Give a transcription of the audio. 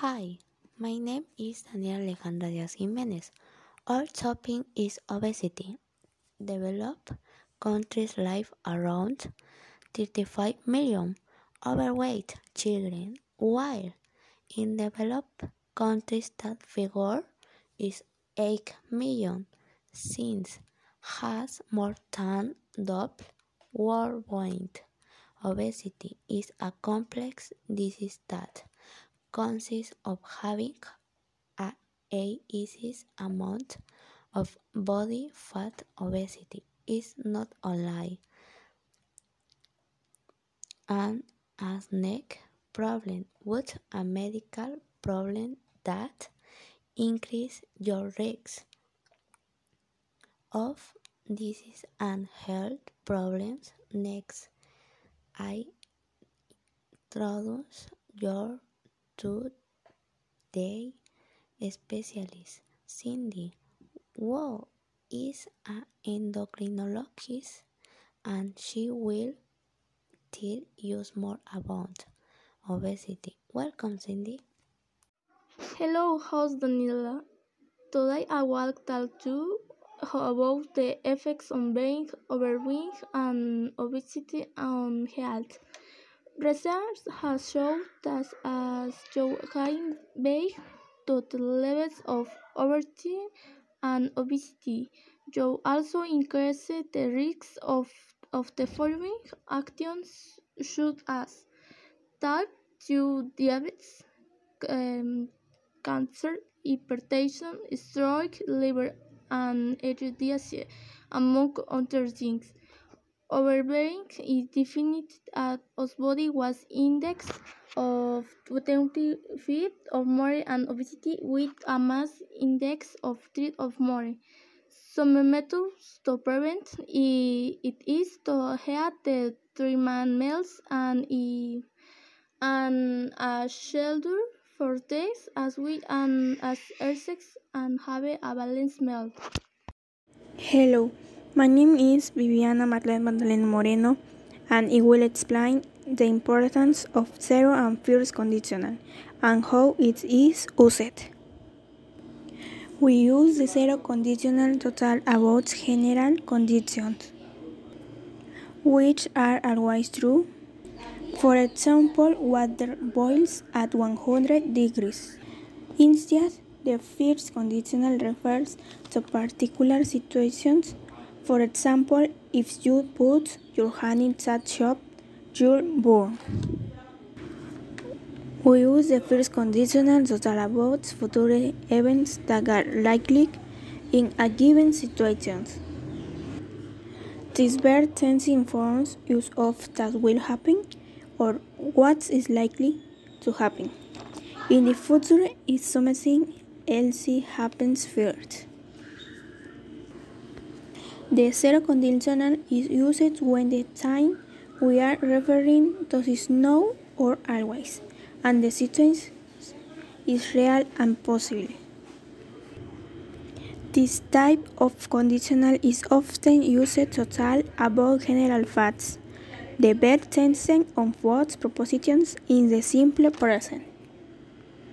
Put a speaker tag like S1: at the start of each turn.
S1: Hi, my name is Daniela Alejandra Diaz Jimenez. Our topic is obesity. Developed countries live around 35 million overweight children, while in developed countries that figure is 8 million, since has more than double worldwide. Obesity is a complex disease that consists of having a excess amount of body fat. Obesity is not only a neck problem but a medical problem that increases your risk of disease and health problems. Next, I introduce your today specialist, Cindy Wu, is an endocrinologist and she will tell you more about obesity. Welcome, Cindy.
S2: Hello, host Daniela. Today I will tell you about the effects on being overweight and obesity on health. Research has shown that as you gain weight, to the levels of obesity and obesity, you also increase the risk of, of the following actions such as type 2 diabetes, um, cancer, hypertension, stroke, liver and disease, among other things. Overweight is defined as body mass index of 25 or more and obesity with a mass index of 3 or more. Some methods to prevent it is to have the treatment meals and, and a shelter for days as well and as exercise and have a balanced meal.
S3: Hello, my name is Viviana Marlene Magdalena Moreno and I will explain the importance of zero and first conditional and how it is used. We use the zero conditional to talk about general conditions, which are always true. For example, water boils at 100 degrees. Instead, the first conditional refers to particular situations. For example, if you put your hand in that shop, you'll burn. We use the first conditional to talk about future events that are likely in a given situation. This verb tense informs us of that will happen or what is likely to happen. In the future, if something else happens first. The zero conditional is used when the time we are referring to is now or always, and the situation is real and possible. This type of conditional is often used to talk about general facts. The verb tense on both propositions in the simple present.